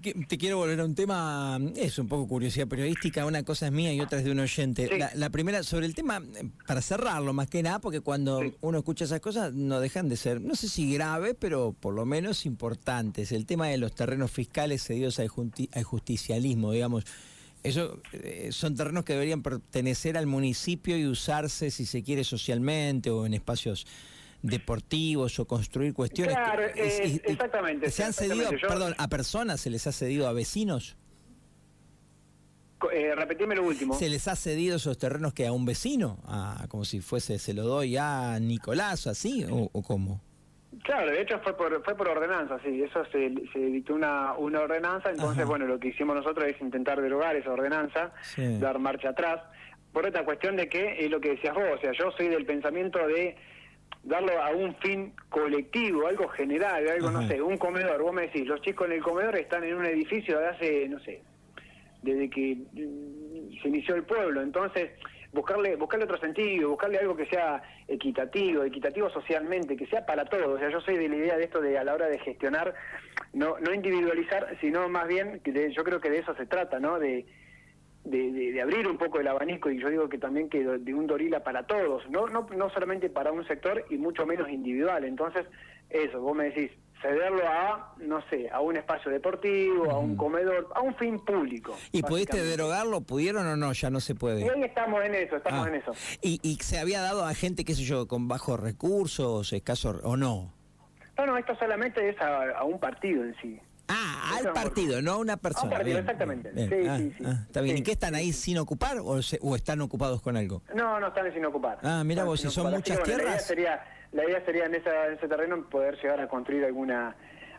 te quiero volver a un tema, es un poco curiosidad periodística, una cosa es mía y otra es de un oyente. La, primera, sobre el tema, para cerrarlo más que nada, porque cuando uno escucha esas cosas no dejan de ser, no sé si grave, pero por lo menos importantes. El tema de los terrenos fiscales cedidos al, justicialismo, digamos. Eso eh, son terrenos que deberían pertenecer al municipio y usarse, si se quiere, socialmente o en espacios deportivos o construir cuestiones. Claro, exactamente. ¿Se han cedido, perdón, a personas, se les ha cedido a vecinos? Eh, repetime lo último. ¿Se les ha cedido esos terrenos que a un vecino? A, como si fuese, se lo doy a Nicolás, así, o, cómo? Claro, de hecho fue por, fue por ordenanza, sí, eso se, se dictó una, una ordenanza, entonces bueno, lo que hicimos nosotros es intentar derogar esa ordenanza, dar marcha atrás, por esta cuestión de que es lo que decías vos, o sea, yo soy del pensamiento de darlo a un fin colectivo, algo general, algo, no sé, un comedor. Vos me decís, los chicos en el comedor están en un edificio de hace, no sé, desde que mm, se inició el pueblo. Entonces, buscarle buscarle otro sentido, buscarle algo que sea equitativo, equitativo socialmente, que sea para todos. O sea, yo soy de la idea de esto de a la hora de gestionar, no, no individualizar, sino más bien, que yo creo que de eso se trata, ¿no? De de, abrir un poco el abanico y yo digo que también que de un Dorila para todos, no, no, no solamente para un sector y mucho menos individual. Entonces, eso, vos me decís, cederlo a, no sé, a un espacio deportivo, a un comedor, a un fin público. ¿Y pudiste derogarlo? ¿Pudieron o no? Ya no se puede. Y hoy estamos en eso, estamos ah. en eso. ¿Y, ¿Y se había dado a gente, qué sé yo, con bajos recursos, escasos o no? No, no, esto solamente es a un partido en sí. Al partido, no a una persona. un partido, exactamente. Sí, ah, sí, sí. Ah, está bien. ¿Y qué están ahí sin ocupar o, están ocupados con algo? No, no están sin ocupar. Ah, mira vos, si son muchas tierras. La idea sería, la idea sería en, esa, en ese terreno poder llegar a construir alguna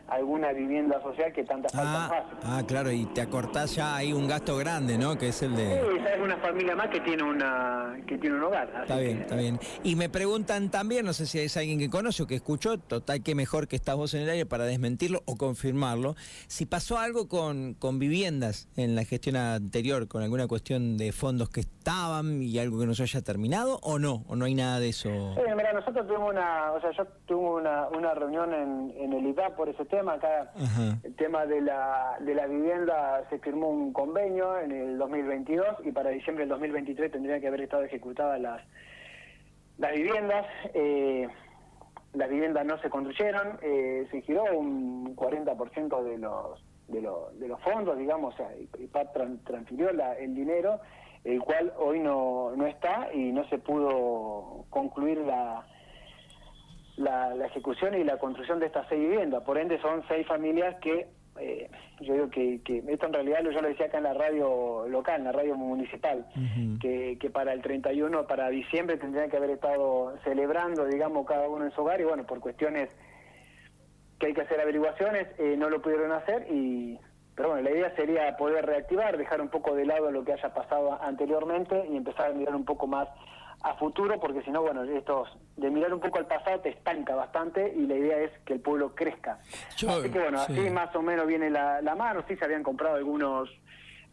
alguna vivienda social que tanta falta ah, Ah, claro, y te acortás ya ahí un gasto grande, ¿no? Que es el de... Sí, es una familia más que tiene una que tiene un hogar. Está bien, está bien. Y me preguntan también, no sé si es alguien que conoce o que escuchó, total que mejor que estás vos en el aire para desmentirlo o confirmarlo, si pasó algo con, con viviendas en la gestión anterior, con alguna cuestión de fondos que estaban y algo que no se haya terminado, o no, o no hay nada de eso. Sí, mira, nosotros tuvimos una, o sea, yo tuve una, una reunión en, en el IDA por ese tema, acá el tema de la, de la vivienda, se firmó un convenio en el 2022 y para diciembre del 2023 tendrían que haber estado ejecutadas las, las viviendas. Eh, las viviendas no se construyeron, eh, se giró un 40% de los, de, los, de los fondos, digamos, o sea, transfirió el dinero, el cual hoy no, no está y no se pudo concluir la, la, ejecución y la construcción de estas seis viviendas. Por ende, son seis familias que, eh, yo digo que, esto en realidad yo lo decía acá en la radio local, en la radio municipal, que, que para el 31, para diciembre tendrían que haber estado celebrando, digamos, cada uno en su hogar y bueno, por cuestiones que hay que hacer averiguaciones, eh, no lo pudieron hacer y... Pero bueno, la idea sería poder reactivar, dejar un poco de lado lo que haya pasado anteriormente y empezar a mirar un poco más a futuro, porque si no, bueno, estos de mirar un poco al pasado te estanca bastante y la idea es que el pueblo crezca. así que bueno, así más o menos viene la, la mano, sí se habían comprado algunos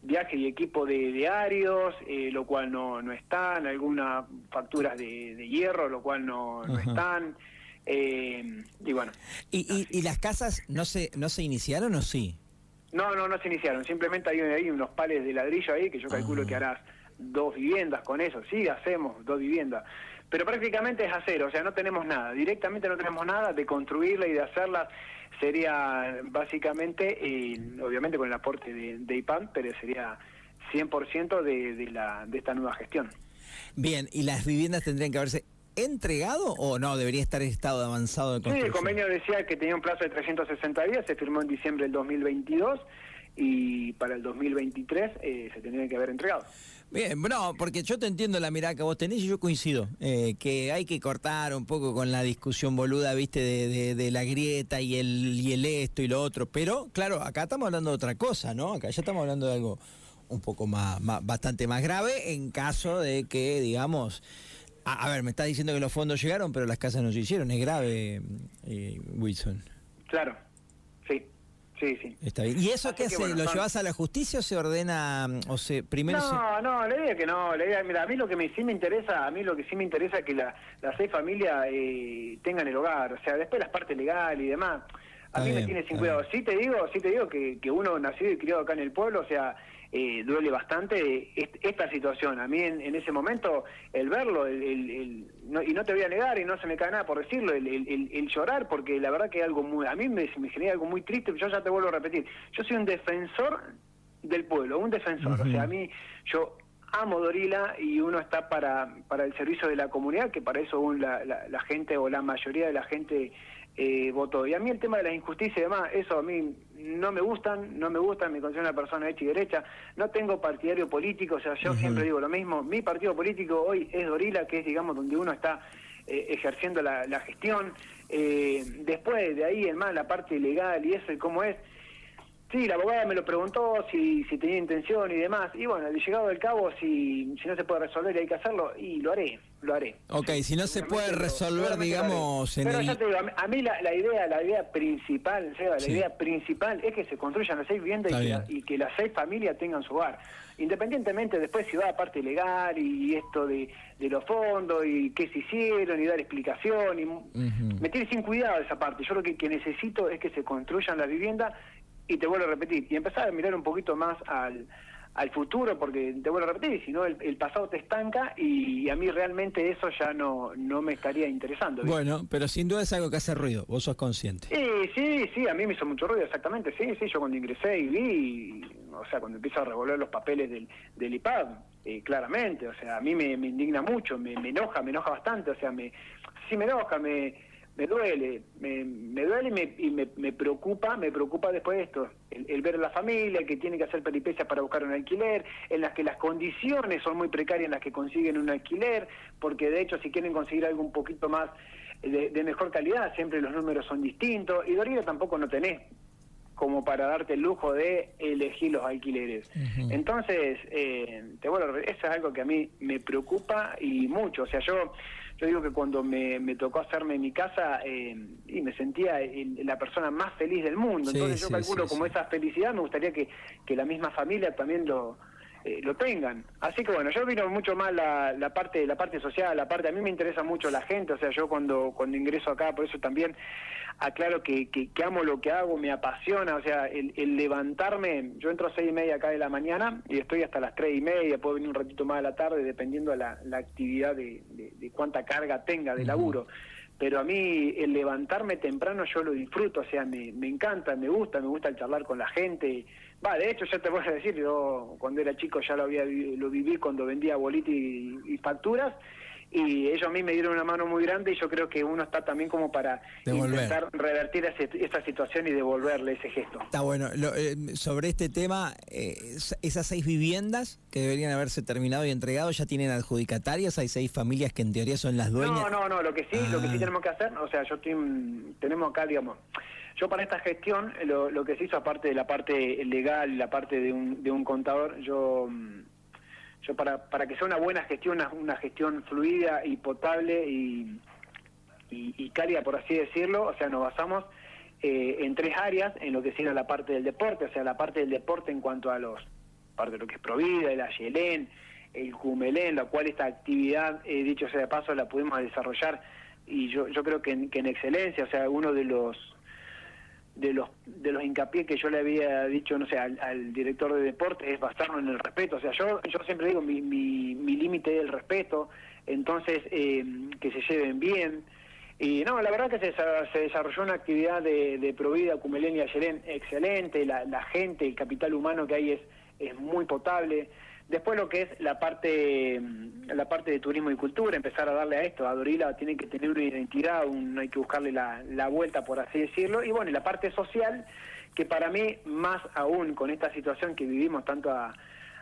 viajes y equipo de diarios, eh, lo cual no, no están, algunas facturas de, de hierro, lo cual no, no están. Eh, y bueno. ¿Y, y, las casas no se, no se iniciaron o sí? No, no, no se iniciaron. Simplemente hay, hay unos pales de ladrillo ahí que yo calculo que ah. harás dos viviendas con eso, sí hacemos dos viviendas, pero prácticamente es hacer, o sea, no tenemos nada, directamente no tenemos nada de construirla y de hacerla, sería básicamente, obviamente con el aporte de, de IPAN, pero sería 100% de, de, la, de esta nueva gestión. Bien, ¿y las viviendas tendrían que haberse entregado o no? ¿Debería estar en estado avanzado de construcción? Sí, el convenio decía que tenía un plazo de 360 días, se firmó en diciembre del 2022 y para el 2023 eh, se tendría que haber entregado. Bien, bueno, porque yo te entiendo la mirada que vos tenés y yo coincido, eh, que hay que cortar un poco con la discusión boluda, viste, de, de, la grieta y el, y el esto y lo otro, pero claro, acá estamos hablando de otra cosa, ¿no? Acá ya estamos hablando de algo un poco más, bastante más grave en caso de que, digamos, a, ver, me está diciendo que los fondos llegaron, pero las casas no se hicieron, es grave, eh, Wilson. Claro, sí. Sí, sí. Está bien. ¿Y eso qué hace? ¿Lo llevas a la justicia o se ordena, o se primero No, no, la idea que no, la idea, mira, a mí lo que me, sí me interesa, a mí lo que sí me interesa es que la, las seis familias eh, tengan el hogar, o sea, después las partes legales y demás, a mí me tiene sin cuidado. Sí te digo, sí te digo que, que uno nacido y criado acá en el pueblo, o sea, eh, duele bastante esta situación. A mí en, ese momento el verlo, el, y no te voy a negar, y no se me cae nada por decirlo, el, llorar, porque la verdad que algo muy, a mí me, genera algo muy triste, yo ya te vuelvo a repetir, yo soy un defensor del pueblo, un defensor, o sea, a mí yo amo Dorila y uno está para, para el servicio de la comunidad, que para eso la, la gente o la mayoría de la gente eh, votó. Y a mí el tema de la injusticia y demás, eso a mí no me gustan, no me gustan, me considero una persona hecha y derecha, no tengo partidario político, o sea, yo siempre digo lo mismo, mi partido político hoy es Dorila, que es, digamos, donde uno está eh, ejerciendo la, gestión, eh, después de ahí, en más, la parte legal y eso y cómo es, Sí, la abogada me lo preguntó si, si tenía intención y demás. Y bueno, llegado del cabo, si, si no se puede resolver y hay que hacerlo, y lo haré, lo haré. Ok, si no se puede resolver, digamos, en Pero ya te digo, a mí, la, la, idea la idea principal, Seba, la idea principal es que se construyan las seis viviendas y que, las seis familias tengan su hogar. Independientemente después si va a parte legal y esto de, de los fondos y qué se hicieron y dar explicación. y Me tiene sin cuidado esa parte. Yo lo que, que necesito es que se construyan las viviendas y te vuelvo a repetir, y empezar a mirar un poquito más al, al futuro, porque te vuelvo a repetir, si no el, pasado te estanca y, a mí realmente eso ya no, no me estaría interesando. Bueno, pero sin duda es algo que hace ruido, vos sos consciente. Sí, sí, sí, a mí me hizo mucho ruido, exactamente, sí, sí, yo cuando ingresé y vi, o sea, cuando empiezo a revolver los papeles del, del IPAD, eh, claramente, o sea, a mí me, me indigna mucho, me, me enoja, me enoja bastante, o sea, me sí me enoja, me me duele, me, me duele y, me, y me, me, preocupa, me preocupa después de esto, el, ver a la familia que tiene que hacer peripecias para buscar un alquiler, en las que las condiciones son muy precarias en las que consiguen un alquiler, porque de hecho si quieren conseguir algo un poquito más de, mejor calidad, siempre los números son distintos, y Dorida tampoco no tenés como para darte el lujo de elegir los alquileres. Entonces, eh, te, bueno, eso es algo que a mí me preocupa y mucho. O sea, yo yo digo que cuando me, me tocó hacerme mi casa eh, y me sentía la persona más feliz del mundo. Entonces yo calculo como esa felicidad me gustaría que, que la misma familia también lo, eh, lo tengan. Así que bueno, yo vino mucho más la, la parte la parte social, la parte a mí me interesa mucho la gente, o sea, yo cuando cuando ingreso acá, por eso también aclaro que, que, amo lo que hago, me apasiona, o sea, el, levantarme, yo entro a seis y media acá de la mañana y estoy hasta las tres y media, puedo venir un ratito más a la tarde dependiendo de la, la actividad de, de, cuánta carga tenga de laburo. Pero a mí el levantarme temprano yo lo disfruto, o sea, me, me encanta, me gusta, me gusta el charlar con la gente. Va, de hecho ya te voy a decir, yo cuando era chico ya lo había lo viví cuando vendía bolitas y facturas y ellos a mí me dieron una mano muy grande y yo creo que uno está también como para intentar revertir esa situación y devolverle ese gesto. Está bueno. Eh, sobre este tema, eh, esas seis viviendas que deberían haberse terminado y entregado ya tienen adjudicatarias, hay seis familias que en teoría son las dueñas. No, no, no, lo que sí, lo que sí ah. tenemos que hacer, o sea, yo tenemos acá, digamos, yo para esta gestión, lo, lo que se hizo aparte de la parte legal, la parte de un, de un contador, yo mm, yo para, para que sea una buena gestión, una, gestión fluida y potable y, y, cálida, por así decirlo, o sea, nos basamos eh, en tres áreas, en lo que sería la parte del deporte, o sea, la parte del deporte en cuanto a los, parte de lo que es Provida, el Ayelén, el Cumelén, la cual esta actividad, eh, dicho sea de paso, la pudimos desarrollar y yo, yo creo que que en excelencia, o sea, uno de los de los de los hincapié que yo le había dicho no sé al, director de deporte es basarnos en el respeto. O sea yo yo siempre digo mi mi, mi límite es el respeto. Entonces eh, que se lleven bien. Y no la verdad que se, se desarrolló una actividad de, de Provida Cumelén y Ayerén excelente. La, la gente el capital humano que hay es es muy potable Después lo que es la parte la parte de turismo y cultura, empezar a darle a esto, a Dorila tiene que tener una identidad, un, hay que buscarle la, la vuelta, por así decirlo, y bueno, y la parte social, que para mí, más aún con esta situación que vivimos tanto a,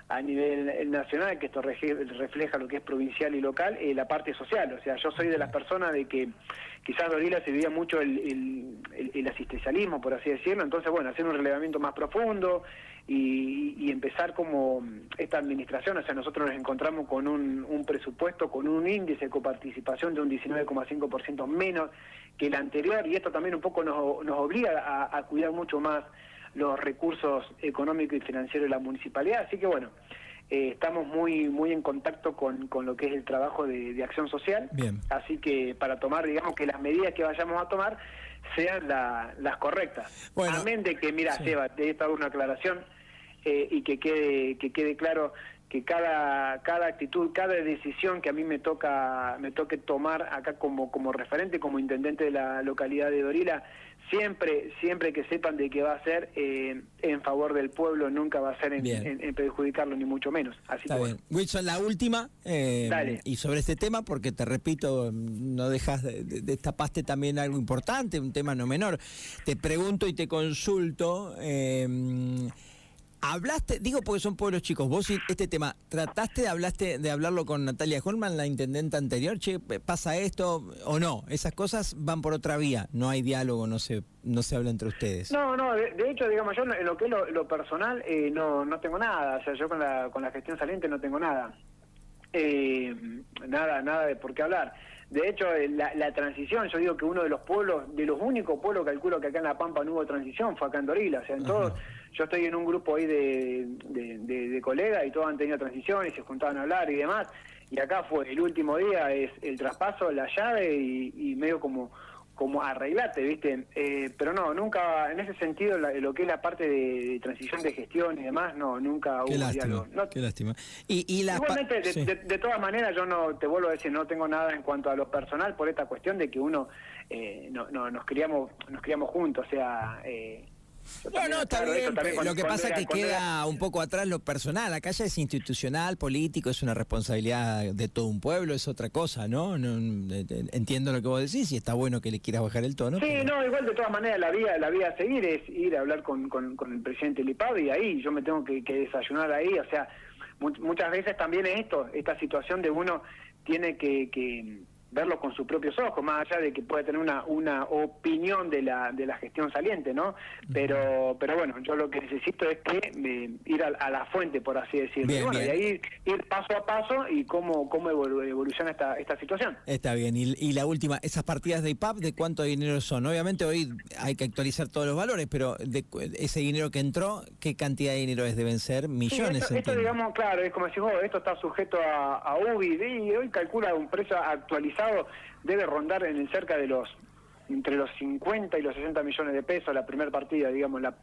a nivel nacional, que esto refleja lo que es provincial y local, eh, la parte social. O sea, yo soy de las personas de que quizás Dorila se vivía mucho el, el, el, asistencialismo, por así decirlo, entonces, bueno, hacer un relevamiento más profundo y, y, empezar como esta administración, o sea, nosotros nos encontramos con un, un presupuesto, con un índice de coparticipación de un 19,5% menos que el anterior, y esto también un poco nos, nos obliga a, a cuidar mucho más los recursos económicos y financieros de la municipalidad. Así que bueno, eh, estamos muy muy en contacto con, con lo que es el trabajo de, acción social. Bien. Así que para tomar, digamos que las medidas que vayamos a tomar sean las correctas. Bueno, Amén de que, mira, Seba, te he estado una aclaración eh, y que quede, que quede claro que cada, cada actitud, cada decisión que a mí me toca, me toque tomar acá como, como referente, como intendente de la localidad de Dorila, siempre, siempre que sepan de que va a ser eh, en favor del pueblo, nunca va a ser en, perjudicarlo, ni mucho menos. Así Está bien. Wilson, la última, eh, y sobre este tema, porque te repito, no dejas, de, destapaste también algo importante, un tema no menor. Te pregunto y te consulto. Eh, Hablaste, digo porque son pueblos chicos, vos este tema, ¿trataste de, hablaste, de hablarlo con Natalia Holman, la intendente anterior? Che, ¿pasa esto o no? Esas cosas van por otra vía, no hay diálogo, no se, no se habla entre ustedes. No, no, de, hecho, digamos, yo en lo que es lo, personal eh, no, no tengo nada, o sea, yo con la, con la gestión saliente no tengo nada. Eh, nada, nada de por qué hablar. De hecho, eh, la, transición, yo digo que uno de los pueblos, de los únicos pueblos, calculo que acá en La Pampa no hubo transición, fue acá en Dorila. O sea, en todos, yo estoy en un grupo ahí de, de, colegas y todos han tenido transición y se juntaban a hablar y demás. Y acá fue el último día, es el traspaso, la llave y medio como como arreglate, ¿viste? Eh, pero no, nunca, en ese sentido, lo que es la parte de, transición de gestión y demás, no, nunca hubo diálogo. qué lástima. Y, Igualmente, de, todas maneras, yo no, te vuelvo a decir, no tengo nada en cuanto a lo personal por esta cuestión de que uno, eh, no, no, nos criamos, nos criamos juntos, o sea... Eh, no, no, está bien. lo que pasa es que queda un poco atrás lo personal. Acá ya es institucional, político, es una responsabilidad de todo un pueblo, es otra cosa, ¿no? entiendo lo que vos decís y está bueno que le quieras bajar el tono. Sí, no, igual de todas maneras la vía, la vía a seguir es ir a hablar con, con, el presidente Lipado y ahí yo me tengo que, desayunar ahí. O sea, muchas veces también es esto, esta situación de uno tiene que verlo con sus propios ojos, más allá de que puede tener una, una opinión de la, de la gestión saliente, ¿no? Pero, pero bueno, yo lo que necesito es que eh, ir a, la fuente, por así decirlo. y bueno, ahí ir paso a paso y cómo, cómo evoluciona esta, esta situación. Está bien. Y, y, la última, esas partidas de IPAP, ¿de cuánto dinero son? Obviamente hoy hay que actualizar todos los valores, pero de ese dinero que entró, ¿qué cantidad de dinero es? Deben ser millones. Sí, esto, digamos, claro, es como decir, oh, esto está sujeto a, a UBI y hoy calcula un precio actualizado debe rondar en el cerca de los entre los 50 y los 60 millones de pesos la primera partida, digamos, la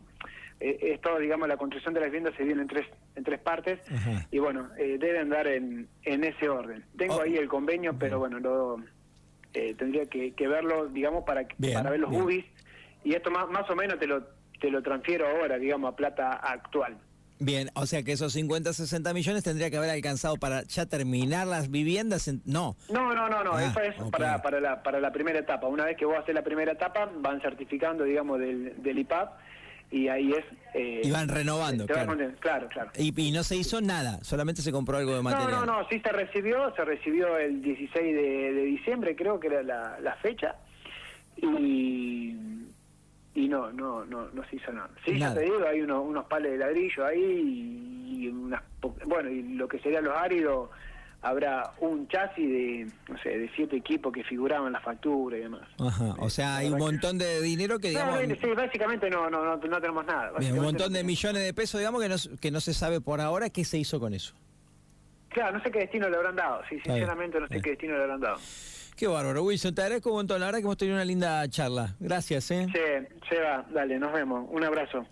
eh, esto, digamos, la construcción de las viviendas se viene en tres en tres partes y bueno, eh, debe andar en, en ese orden. Tengo oh. ahí el convenio, pero bueno, lo eh, tendría que, verlo, digamos, para para ver los UBIs y esto más más o menos te lo te lo transfiero ahora, digamos, a plata actual. Bien, o sea que esos 50, 60 millones tendría que haber alcanzado para ya terminar las viviendas. No. No, no, no, no. Ah, eso es para, para, la, para la primera etapa. Una vez que vos haces la primera etapa, van certificando, digamos, del, del IPAP y ahí es... Eh, y van renovando, claro. claro, claro. Y, no se hizo nada, solamente se compró algo de material. No, no, no, sí se recibió, se recibió el 16 de, de diciembre, creo que era la, la fecha. Y y no, no, no, no se hizo nada. Sí, ya te digo, hay unos, unos pales de ladrillo ahí y, unas, bueno, y lo que sería los áridos, habrá un chasis de, no sé, de siete equipos que figuraban la factura y demás. Ajá, o sea, hay un montón de dinero que digamos... sí, básicamente no, no, no, tenemos nada. un montón de millones de pesos, digamos, que no, que no se sabe por ahora qué se hizo con eso. Claro, no sé qué destino le habrán dado, sí, sinceramente no sé qué destino le habrán dado. Qué bárbaro, Wilson. Te agradezco un montón. La verdad que hemos tenido una linda charla. Gracias, ¿eh? Sí, va. Dale, nos vemos. Un abrazo.